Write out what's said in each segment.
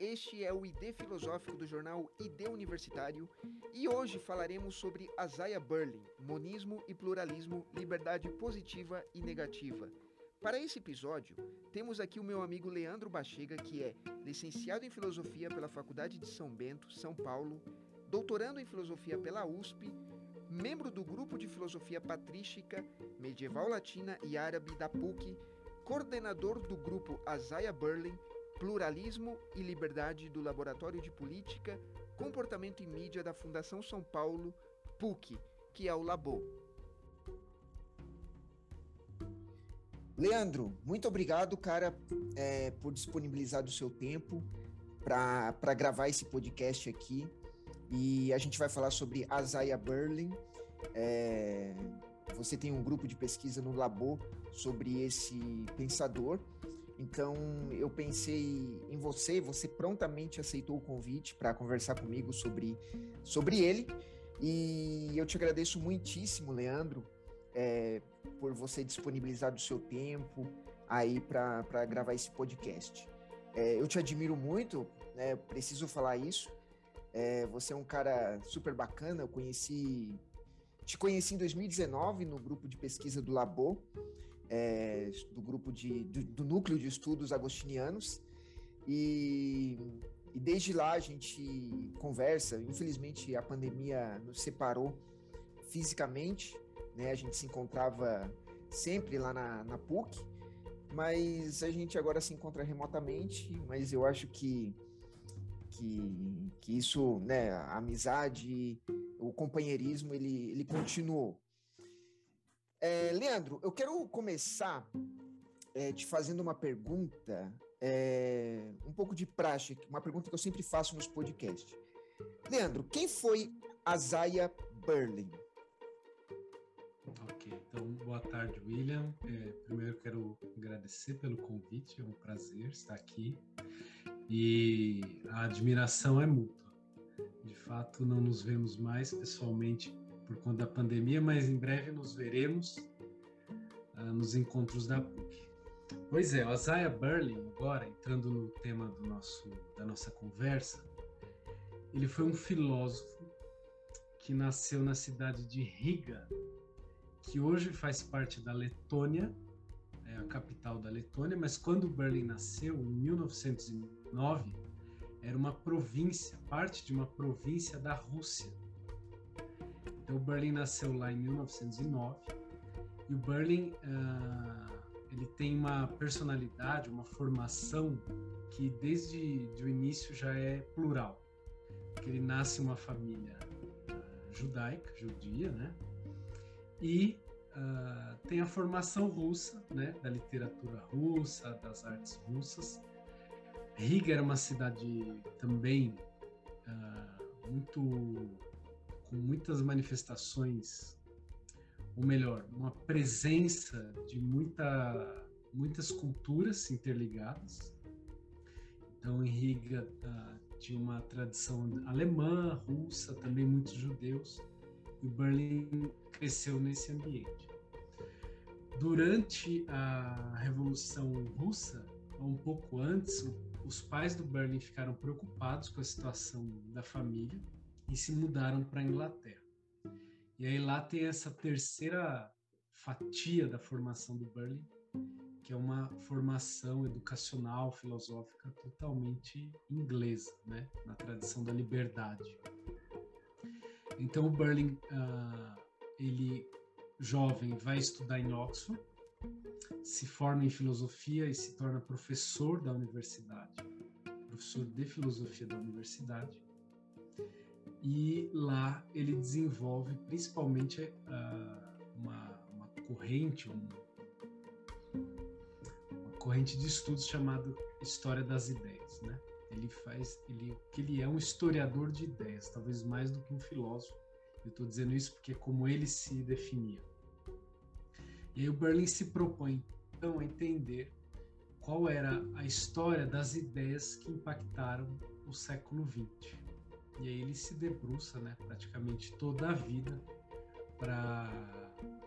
este é o ID Filosófico do jornal ID Universitário e hoje falaremos sobre Isaiah Berlin, monismo e pluralismo, liberdade positiva e negativa. Para esse episódio, temos aqui o meu amigo Leandro Bachega, que é licenciado em Filosofia pela Faculdade de São Bento, São Paulo, doutorando em Filosofia pela USP, membro do Grupo de Filosofia Patrística, Medieval Latina e Árabe da PUC, coordenador do grupo Isaiah Berlin, Pluralismo e Liberdade do Laboratório de Política, Comportamento e Mídia da Fundação São Paulo, PUC, que é o Labo. Leandro, muito obrigado, cara, é, por disponibilizar do seu tempo para gravar esse podcast aqui. E a gente vai falar sobre Isaiah Berlin. É, você tem um grupo de pesquisa no Labo sobre esse pensador. Então eu pensei em você, você prontamente aceitou o convite para conversar comigo sobre, sobre ele. E eu te agradeço muitíssimo, Leandro, é, por você disponibilizar do seu tempo aí para gravar esse podcast. É, eu te admiro muito, né, preciso falar isso. É, você é um cara super bacana, eu conheci, te conheci em 2019 no grupo de pesquisa do Labo é, do grupo de, do, do, núcleo de estudos agostinianos e, e, desde lá a gente conversa. Infelizmente a pandemia nos separou fisicamente, né? A gente se encontrava sempre lá na, na PUC, mas a gente agora se encontra remotamente. Mas eu acho que que, que isso, né? A amizade, o companheirismo, ele, ele continuou. É, Leandro, eu quero começar é, te fazendo uma pergunta, é, um pouco de praxe, uma pergunta que eu sempre faço nos podcasts. Leandro, quem foi Isaiah Berlin? Ok, então boa tarde, William. É, primeiro quero agradecer pelo convite, é um prazer estar aqui. E a admiração é mútua. De fato, não nos vemos mais pessoalmente por conta da pandemia, mas em breve nos veremos uh, nos encontros da PUC. Pois é, o Isaiah Berlin, agora entrando no tema do nosso, da nossa conversa, ele foi um filósofo que nasceu na cidade de Riga, que hoje faz parte da Letônia, é a capital da Letônia, mas quando Berlin nasceu, em 1909, era uma província, parte de uma província da Rússia. Então, o Berlin nasceu lá em 1909 e o Berlin uh, ele tem uma personalidade, uma formação que desde o início já é plural. Porque ele nasce uma família uh, judaica, judia, né? E uh, tem a formação russa, né? Da literatura russa, das artes russas. Riga era uma cidade também muito com muitas manifestações, ou melhor, uma presença de muita, muitas culturas interligadas. Então, em Riga uh, tinha uma tradição alemã, russa, também muitos judeus, e Berlim cresceu nesse ambiente. Durante a Revolução Russa, um pouco antes, os pais do Berlim ficaram preocupados com a situação da família e se mudaram para a Inglaterra. E aí lá tem essa terceira fatia da formação do Burley, que é uma formação educacional, filosófica totalmente inglesa, né? na tradição da liberdade. Então o Burling, uh, ele jovem, vai estudar em Oxford, se forma em filosofia e se torna professor da universidade, professor de filosofia da universidade e lá ele desenvolve principalmente uh, uma, uma, corrente, um, uma corrente de estudos chamado História das Ideias, né? Ele faz, ele, que ele é um historiador de ideias, talvez mais do que um filósofo. Eu estou dizendo isso porque é como ele se definia. E aí o Berlin se propõe então a entender qual era a história das ideias que impactaram o século XX. E aí ele se debruça, né, praticamente toda a vida para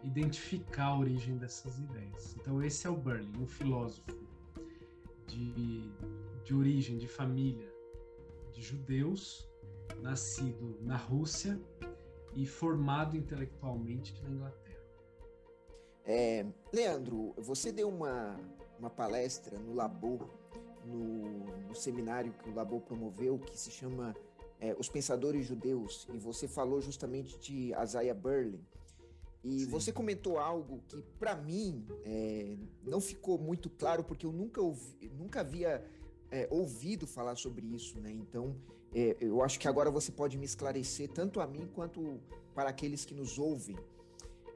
identificar a origem dessas ideias. Então esse é o Berlin, um filósofo de de origem, de família de judeus, nascido na Rússia e formado intelectualmente na Inglaterra. É, Leandro, você deu uma, uma palestra no Labor, no, no seminário que o Labor promoveu, que se chama é, Os Pensadores Judeus, e você falou justamente de Isaiah Berlin. E Sim. você comentou algo que, para mim, é, não ficou muito claro, porque eu nunca, ouvi, nunca havia é, ouvido falar sobre isso, né? Então, é, eu acho que agora você pode me esclarecer, tanto a mim quanto para aqueles que nos ouvem.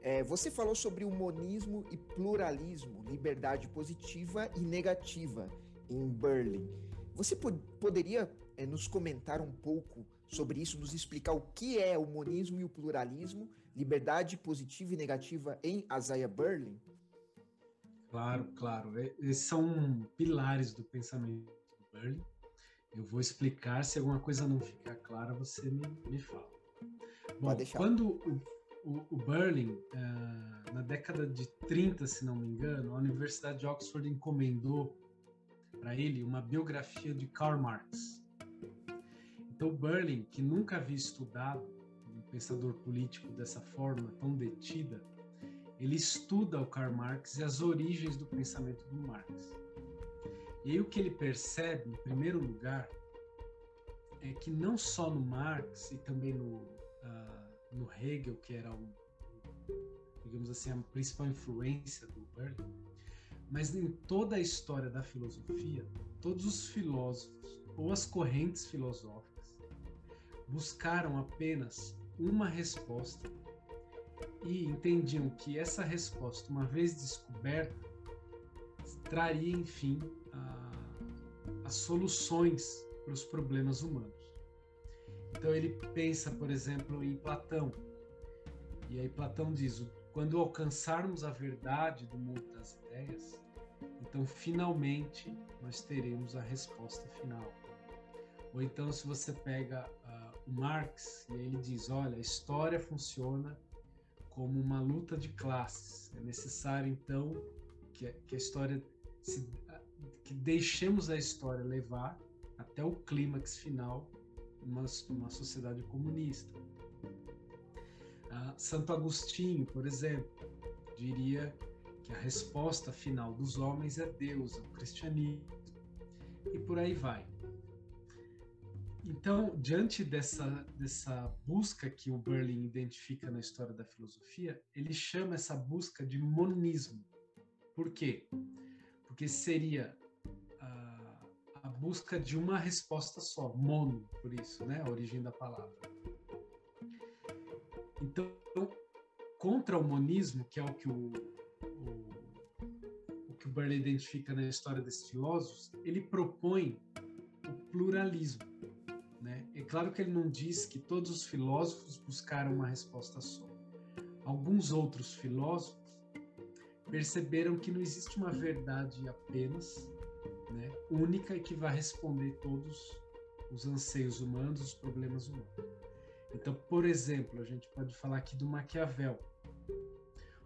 É, você falou sobre o monismo e pluralismo, liberdade positiva e negativa em Berlin. Você pod poderia é, nos comentar um pouco sobre isso, nos explicar o que é o monismo e o pluralismo, liberdade positiva e negativa em Isaiah Berlin? Claro, claro. Esses são pilares do pensamento de Berlin eu vou explicar, se alguma coisa não ficar clara, você me, me fala. Bom, quando o, o, o Berlin, uh, na década de 30, se não me engano, a Universidade de Oxford encomendou para ele uma biografia de Karl Marx. Então, Berlin, que nunca havia estudado um pensador político dessa forma, tão detida, ele estuda o Karl Marx e as origens do pensamento do Marx. E aí o que ele percebe, em primeiro lugar, é que não só no Marx e também no, uh, no Hegel, que era um, digamos assim, a principal influência do Berlin, mas em toda a história da filosofia, todos os filósofos ou as correntes filosóficas buscaram apenas uma resposta e entendiam que essa resposta, uma vez descoberta, traria, enfim, as soluções para os problemas humanos. Então ele pensa, por exemplo, em Platão. E aí Platão diz: quando alcançarmos a verdade do mundo das ideias, então finalmente nós teremos a resposta final. Ou então, se você pega Marx e ele diz: olha, a história funciona como uma luta de classes. É necessário então que a, que a história se, que deixemos a história levar até o clímax final uma, uma sociedade comunista. Ah, Santo Agostinho, por exemplo, diria que a resposta final dos homens é Deus, é o cristianismo, e por aí vai. Então, diante dessa, dessa busca que o Berlin identifica na história da filosofia, ele chama essa busca de monismo. Por quê? Porque seria a busca de uma resposta só, mono, por isso, né, a origem da palavra. Então, contra o monismo, que é o que o, o, o que o Burley identifica na história desses filósofos, ele propõe o pluralismo. Claro que ele não diz que todos os filósofos buscaram uma resposta só. Alguns outros filósofos perceberam que não existe uma verdade apenas, né, única e que vai responder todos os anseios humanos, os problemas humanos. Então, por exemplo, a gente pode falar aqui do Maquiavel.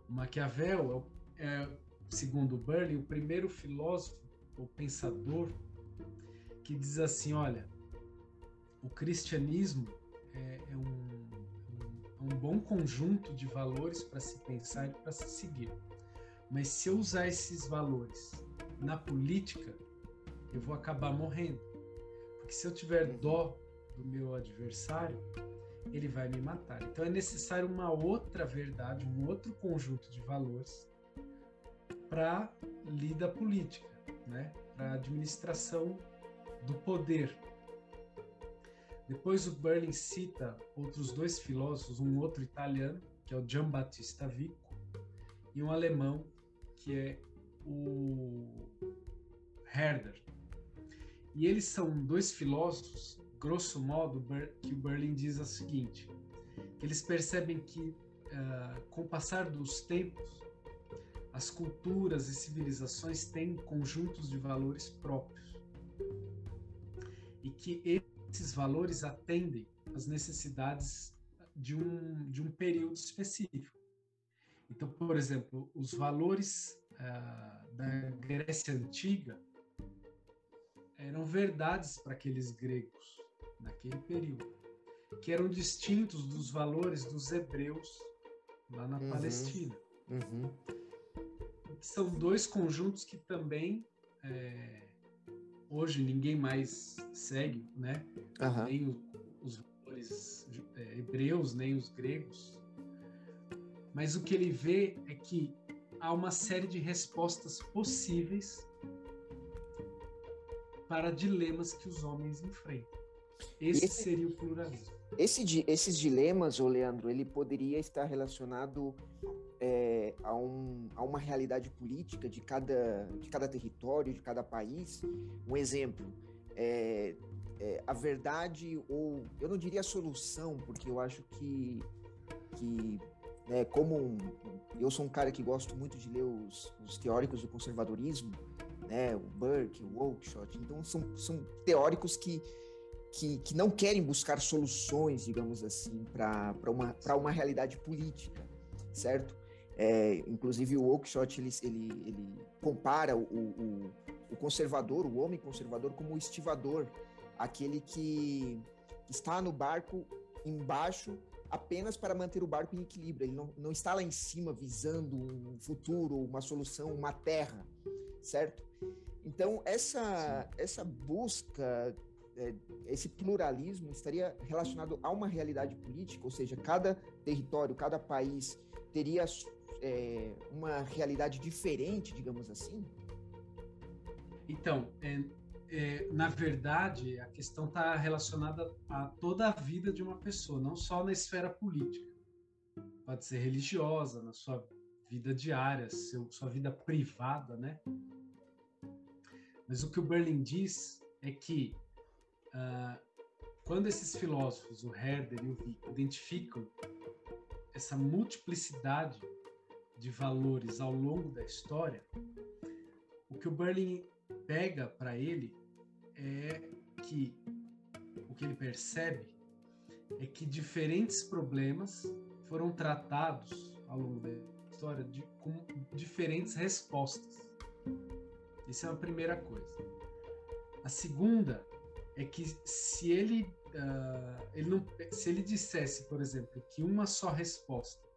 O Maquiavel é, é segundo Burley, o primeiro filósofo ou pensador que diz assim: olha, o cristianismo é, é um, um, um bom conjunto de valores para se pensar e para se seguir. Mas se eu usar esses valores na política, eu vou acabar morrendo. Porque se eu tiver uhum. dó do meu adversário, ele vai me matar. Então é necessário uma outra verdade, um outro conjunto de valores para lida política, né? para administração do poder. Depois o Berlin cita outros dois filósofos, um outro italiano, que é o Giambattista Vico, e um alemão, que é o Herder. E eles são dois filósofos, grosso modo, que o Berlin diz o seguinte: que eles percebem que, uh, com o passar dos tempos, as culturas e civilizações têm conjuntos de valores próprios e que esses valores atendem às necessidades de um, de um período específico. Então, por exemplo, os valores uh, da Grécia Antiga eram verdades para aqueles gregos naquele período, que eram distintos dos valores dos hebreus lá na uhum. Palestina. Uhum. São dois conjuntos que também é, hoje ninguém mais segue, né? Uhum. Nem o, os valores é, hebreus, nem os gregos. Mas o que ele vê é que há uma série de respostas possíveis para dilemas que os homens enfrentam. Esse, esse seria o pluralismo. Esse, esses dilemas, ô Leandro, ele poderia estar relacionado a, um, a uma realidade política de cada, de cada território, de cada país. Um exemplo, é, é, a verdade, ou eu não diria a solução, porque eu acho que, que né, como um, eu sou um cara que gosto muito de ler os, os teóricos do conservadorismo, né? O Burke, o Oakeshott. Então são, são teóricos que, que, que não querem buscar soluções, digamos assim, para uma, uma realidade política, certo? É, inclusive o Oakeshott ele, ele, ele compara o, o, o, conservador, o homem conservador, como o estivador, aquele que, está no barco embaixo apenas para manter o barco em equilíbrio. Ele não, não está lá em cima visando um futuro, uma solução, uma terra, certo? Então, essa, essa busca, é, esse pluralismo estaria relacionado a uma realidade política, ou seja, cada território, cada país teria é, uma realidade diferente, digamos assim? Então, é, é, na verdade, a questão está relacionada a toda a vida de uma pessoa, não só na esfera política. Pode ser religiosa, na sua vida diária, seu, sua vida privada, né? Mas o que o Berlin diz é que uh, quando esses filósofos, o Herder e o Vick, identificam essa multiplicidade de valores ao longo da história, o que o Berlin pega para ele é que o que ele percebe é que diferentes problemas foram tratados ao longo da história de, com diferentes respostas. Essa é a primeira coisa. A segunda é que se ele, uh, ele não, se ele dissesse, por exemplo, que uma só resposta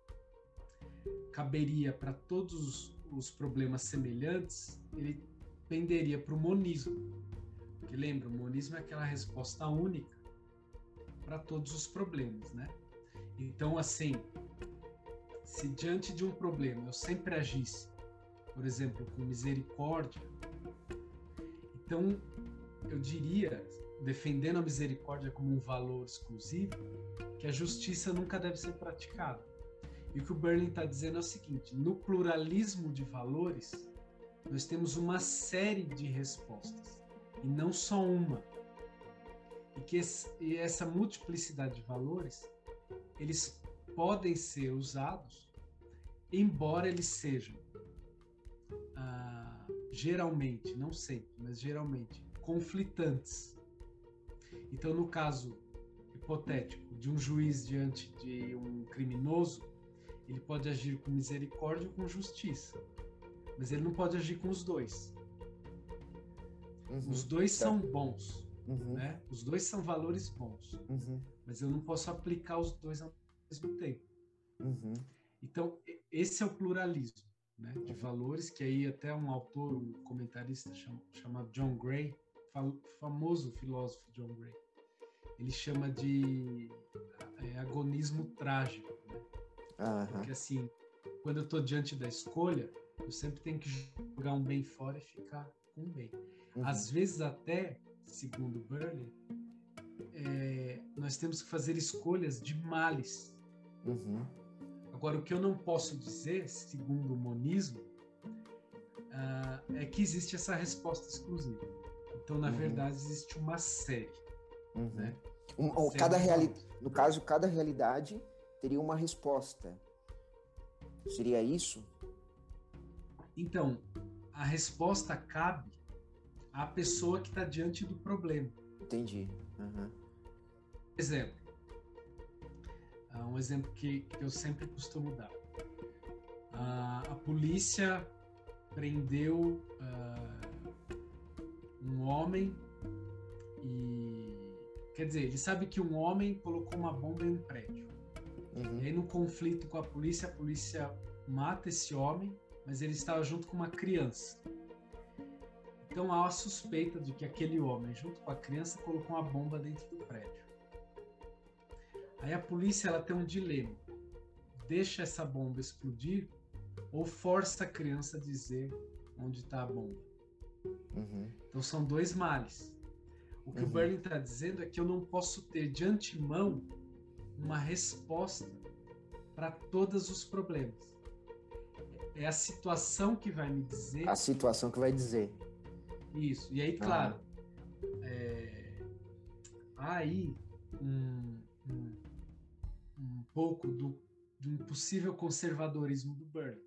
caberia para todos os problemas semelhantes, ele penderia para o monismo. Porque lembra, o monismo é aquela resposta única para todos os problemas, né? Então, assim, se diante de um problema eu sempre agisse, por exemplo, com misericórdia, então, eu diria, defendendo a misericórdia como um valor exclusivo, que a justiça nunca deve ser praticada. E o que o Berlin está dizendo é o seguinte: no pluralismo de valores, nós temos uma série de respostas, e não só uma. E que esse, e essa multiplicidade de valores, eles podem ser usados, embora eles sejam geralmente, não sempre, mas geralmente, conflitantes. Então, no caso hipotético de um juiz diante de um criminoso, ele pode agir com misericórdia ou com justiça, mas ele não pode agir com os dois. Uhum, os dois tá. são bons, uhum. né? Os dois são valores bons, uhum. mas eu não posso aplicar os dois ao mesmo tempo. Uhum. Então, esse é o pluralismo né, de valores, que aí até um autor, um comentarista chama, chamado John Gray, famoso filósofo John Gray, ele chama de é, agonismo trágico. Uhum. Porque assim, quando eu estou diante da escolha, eu sempre tenho que jogar um bem fora e ficar com um bem. Uhum. Às vezes até, segundo Burley, é, nós temos que fazer escolhas de males. Uhum Agora, o que eu não posso dizer, segundo o monismo, uh, é que existe essa resposta exclusiva. Então, na uhum. verdade, existe uma série. Uhum. Né? Um, cada reali no caso, cada realidade teria uma resposta. Seria isso? Então, a resposta cabe à pessoa que está diante do problema. Entendi. Uhum. Exemplo, Uh, um exemplo que, que, eu sempre costumo dar. Uh, a polícia prendeu uh, um homem e quer dizer, ele sabe que um homem colocou uma bomba em um prédio. Uhum. E aí, no conflito com a polícia, a polícia mata esse homem, mas ele estava junto com uma criança. Então há a suspeita de que aquele homem, junto com a criança, colocou uma bomba dentro do prédio. Aí a polícia ela tem um dilema: deixa essa bomba explodir ou força a criança a dizer onde está a bomba. Uhum. Então são dois males. O que uhum. o Berlin está dizendo é que eu não posso ter de antemão uma resposta para todos os problemas. É a situação que vai me dizer. A situação que vai dizer. Isso. E aí, claro, é, há aí um, um, um pouco do, de um possível conservadorismo do Burn.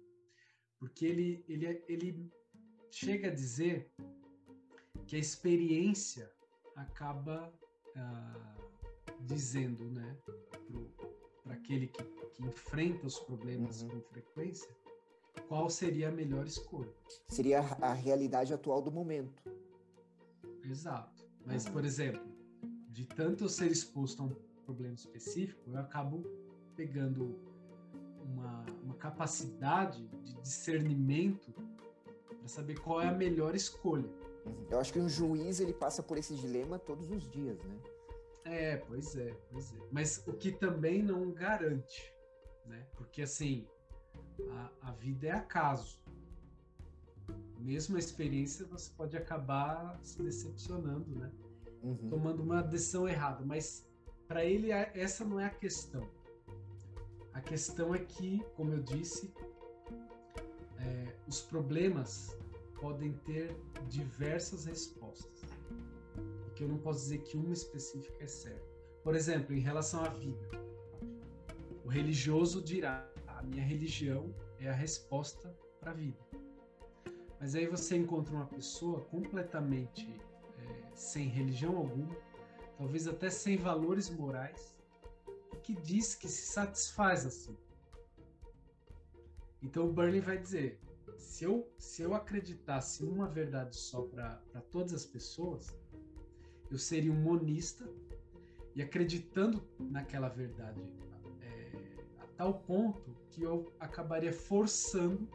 Porque ele, ele, ele chega a dizer que a experiência acaba ah, dizendo, né, aquele que, que, enfrenta os problemas uhum. com frequência, qual seria a melhor escolha. Seria a realidade atual do momento. Exato. Mas, uhum. por exemplo, de tanto eu ser exposto a um problema específico, eu acabo pegando uma, uma capacidade de discernimento para saber qual é a melhor escolha. Uhum. Eu acho que um juiz ele passa por esse dilema todos os dias, né? É, pois é, pois é. Mas o que também não garante, né? Porque assim, a, a vida é acaso. Mesmo a experiência, você pode acabar se decepcionando, né? Uhum. Tomando uma decisão errada. Mas para ele, essa não é a questão. A questão é que, como eu disse, é, os problemas podem ter diversas respostas. Que eu não posso dizer que uma específica é certa. Por exemplo, em relação à vida, o religioso dirá: a minha religião é a resposta para a vida. Mas aí você encontra uma pessoa completamente é, sem religião alguma, talvez até sem valores morais, que diz que se satisfaz assim. Então o Burley vai dizer: se eu, se eu acreditasse uma verdade só para todas as pessoas, eu seria um monista e acreditando naquela verdade é, a tal ponto que eu acabaria forçando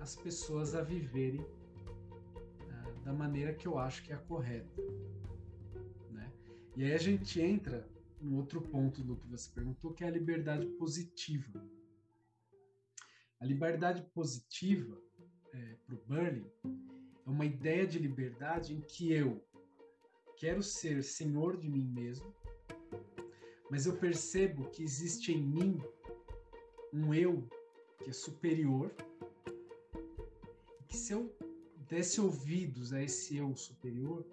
as pessoas a viverem uh, da maneira que eu acho que é a correta. Né? E aí a gente entra no outro ponto do que você perguntou, que é a liberdade positiva. A liberdade positiva, é, para o Burley, é uma ideia de liberdade em que eu quero ser senhor de mim mesmo, mas eu percebo que existe em mim um eu que é superior, que se eu desse ouvidos a esse eu superior,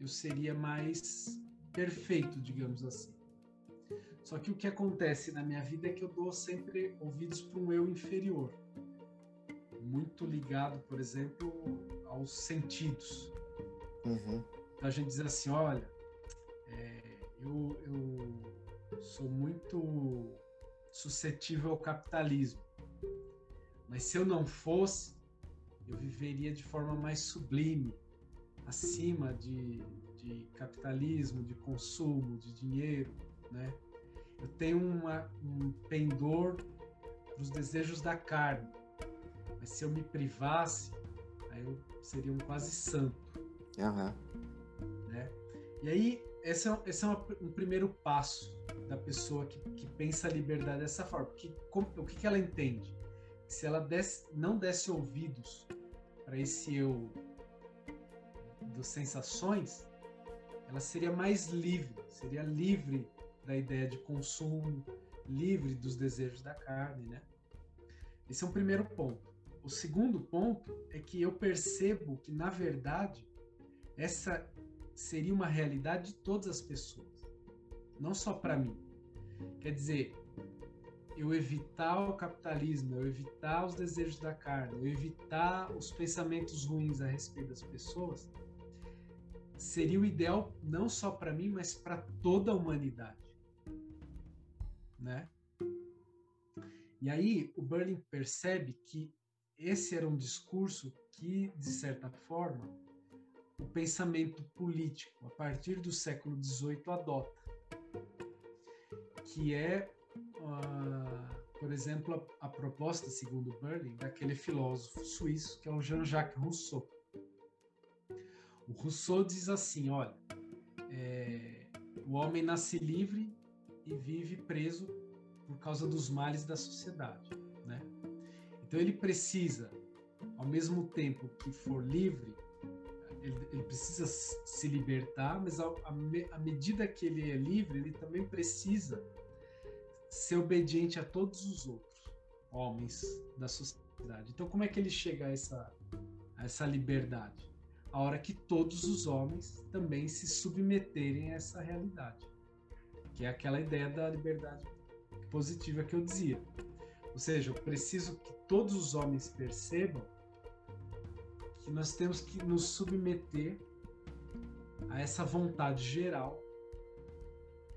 eu seria mais perfeito, digamos assim. Só que o que acontece na minha vida é que eu dou sempre ouvidos para um eu inferior, muito ligado, por exemplo, aos sentidos. Uhum. Então a gente diz assim: olha, é, eu, eu sou muito suscetível ao capitalismo, mas se eu não fosse, eu viveria de forma mais sublime, acima de, de capitalismo, de consumo, de dinheiro, né? Eu tenho uma, um pendor dos desejos da carne. Mas se eu me privasse, aí eu seria um quase santo. Uhum. E aí, esse é, esse é uma, um primeiro passo da pessoa que, que pensa a liberdade dessa forma. Porque, como, o que, que ela entende? Se ela desse, não desse ouvidos para esse eu das sensações, ela seria mais livre, seria livre da ideia de consumo, livre dos desejos da carne, né? Esse é um primeiro ponto. O segundo ponto é que eu percebo que, na verdade, essa seria uma realidade de todas as pessoas, não só para mim. Quer dizer, eu evitar o capitalismo, eu evitar os desejos da carne, eu evitar os pensamentos ruins a respeito das pessoas, seria o ideal não só para mim, mas para toda a humanidade, né? E aí o Berlin percebe que esse era um discurso que, de certa forma, o pensamento político, a partir do século XVIII, adota, que é, uh, por exemplo, a, a, proposta, segundo Berlin, daquele filósofo suíço que é o Jean-Jacques Rousseau. O Rousseau diz assim: olha, é, o homem nasce livre e vive preso por causa dos males da sociedade, né? Então ele precisa, ao mesmo tempo que for livre, ele, ele precisa se libertar, mas à medida que ele é livre, ele também precisa ser obediente a todos os outros homens da sociedade. Então, como é que ele chega a essa, a essa liberdade? A hora que todos os homens também se submeterem a essa realidade, que é aquela ideia da liberdade positiva que eu dizia. Ou seja, eu preciso que todos os homens percebam que nós temos que nos submeter a essa vontade geral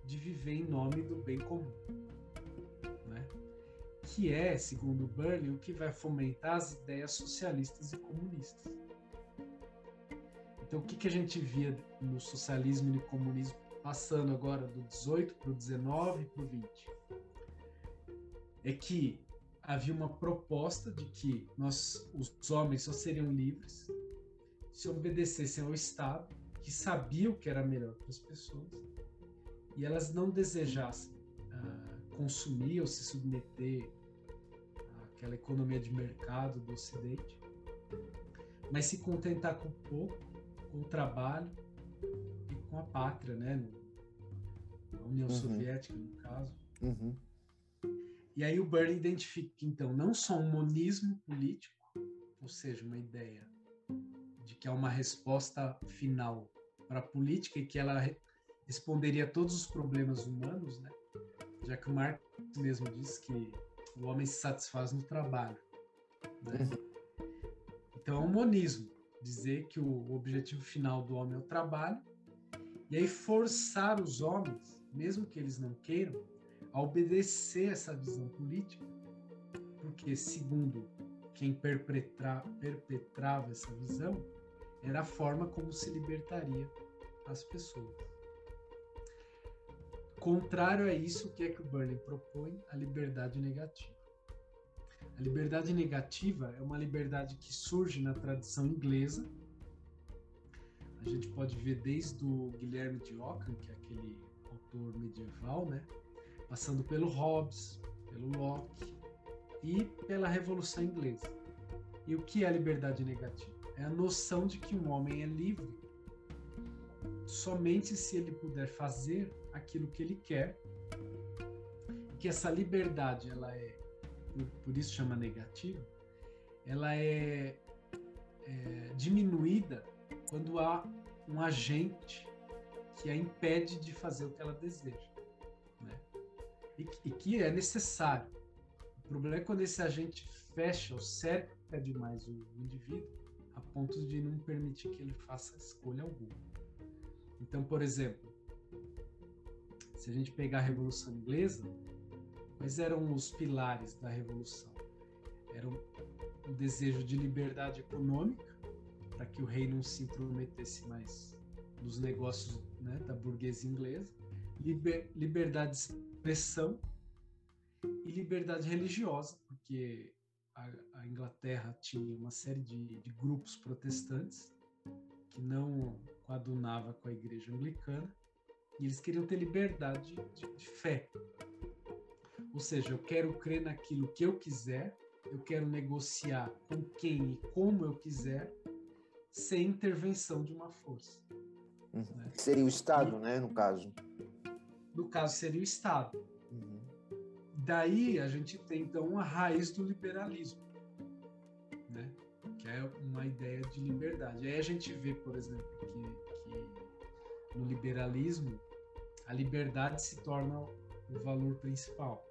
de viver em nome do bem comum. Né? Que é, segundo Burley, o que vai fomentar as ideias socialistas e comunistas. Então, o que, que a gente via no socialismo e no comunismo passando agora do 18 para o 19 para o 20? É que havia uma proposta de que nós, os homens só seriam livres se obedecessem ao Estado, que sabia o que era melhor para as pessoas, e elas não desejassem uh, consumir ou se submeter àquela economia de mercado do Ocidente, mas se contentar com pouco, com o trabalho e com a pátria, né? A União uhum. Soviética, no caso. Uhum. E aí o Burn identifica, então, não só um monismo político, ou seja, uma ideia de que há uma resposta final para a política e que ela responderia a todos os problemas humanos, né? já que o Marx mesmo diz que o homem se satisfaz no trabalho. Né? Então é um monismo, dizer que o objetivo final do homem é o trabalho, e aí forçar os homens, mesmo que eles não queiram, a obedecer essa visão política, porque, segundo quem perpetra, perpetrava essa visão, era a forma como se libertaria as pessoas. Contrário a isso, o que é que o Burning propõe? A liberdade negativa. A liberdade negativa é uma liberdade que surge na tradição inglesa. A gente pode ver desde o Guilherme de Ockham, que é aquele autor medieval, né? Passando pelo Hobbes, pelo Locke e pela Revolução Inglesa. E o que é a liberdade negativa? É a noção de que um homem é livre somente se ele puder fazer aquilo que ele quer, que essa liberdade, ela é, por isso chama negativa, ela é, é diminuída quando há um agente que a impede de fazer o que ela deseja e, e que é necessário. O problema é quando esse agente fecha ou cerca demais o indivíduo a ponto de não permitir que ele faça escolha alguma. Então, por exemplo, se a gente pegar a Revolução Inglesa, quais eram os pilares da Revolução? Era o desejo de liberdade econômica, para que o rei não se intrometesse mais nos negócios né, da burguesia inglesa, liber, liberdade pressão e liberdade religiosa, porque a, a Inglaterra tinha uma série de, de, grupos protestantes que não coadunava com a igreja anglicana e eles queriam ter liberdade de, de fé. Ou seja, eu quero crer naquilo que eu quiser, eu quero negociar com quem e como eu quiser, sem intervenção de uma força. Uhum. Né? Seria o Estado, e, né, no caso no caso seria o Estado. Uhum. Daí a gente tem então a raiz do liberalismo, né? que é uma ideia de liberdade. Aí a gente vê, por exemplo, que, que no liberalismo a liberdade se torna o valor principal,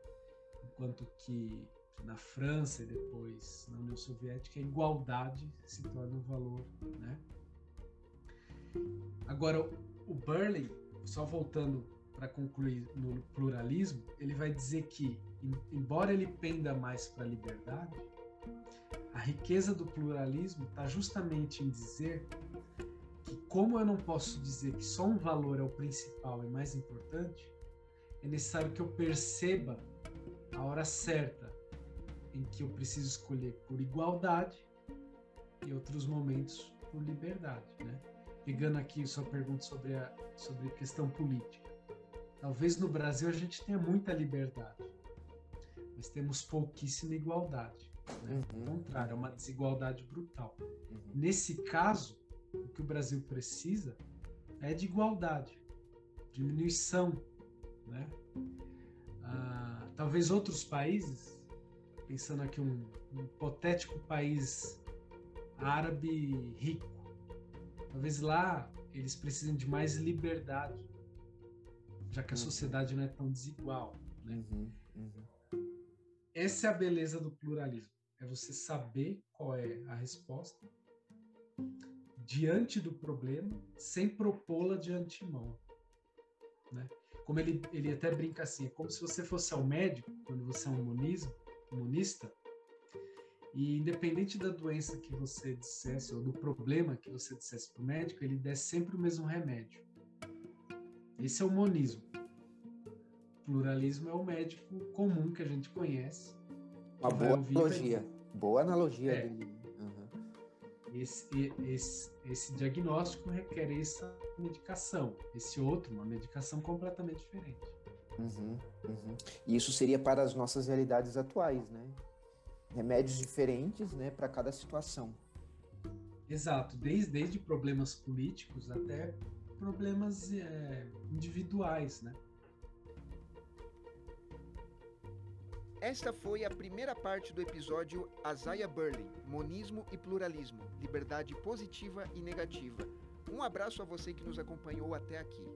enquanto que, na França e depois na União Soviética a igualdade se torna o valor, né? Agora o Burley, só voltando para concluir no pluralismo, ele vai dizer que, embora ele penda mais para a liberdade, a riqueza do pluralismo está justamente em dizer que como eu não posso dizer que só um valor é o principal e mais importante, é necessário que eu perceba a hora certa em que eu preciso escolher por igualdade e outros momentos por liberdade, né? Pegando aqui sua pergunta sobre a sobre questão política. Talvez no Brasil a gente tenha muita liberdade, mas temos pouquíssima igualdade. Né? Uhum. Ao contrário, é uma desigualdade brutal. Uhum. Nesse caso, o que o Brasil precisa é de igualdade, diminuição. Né? Ah, talvez outros países, pensando aqui um, um hipotético país árabe rico, talvez lá eles precisem de mais liberdade, já que a uhum. sociedade não é tão desigual. Né? Uhum, uhum. Essa é a beleza do pluralismo. É você saber qual é a resposta diante do problema, sem propô-la de antemão. Né? Como ele, ele até brinca assim, é como se você fosse ao médico, quando você é um imunismo, imunista, e independente da doença que você dissesse, ou do problema que você dissesse para o médico, ele desse sempre o mesmo remédio. Esse é o monismo. Pluralismo é o médico comum que a gente conhece. Uma boa analogia. Boa analogia é. dele. Uhum. Esse, esse, esse diagnóstico requer essa medicação. Esse outro, uma medicação completamente diferente. Uhum, uhum. E isso seria para as nossas realidades atuais, né? remédios diferentes né, para cada situação. Exato, desde, desde problemas políticos até problemas é, individuais, né? Esta foi a primeira parte do episódio Azaya Burley, Monismo e Pluralismo, Liberdade Positiva e Negativa. Um abraço a você que nos acompanhou até aqui.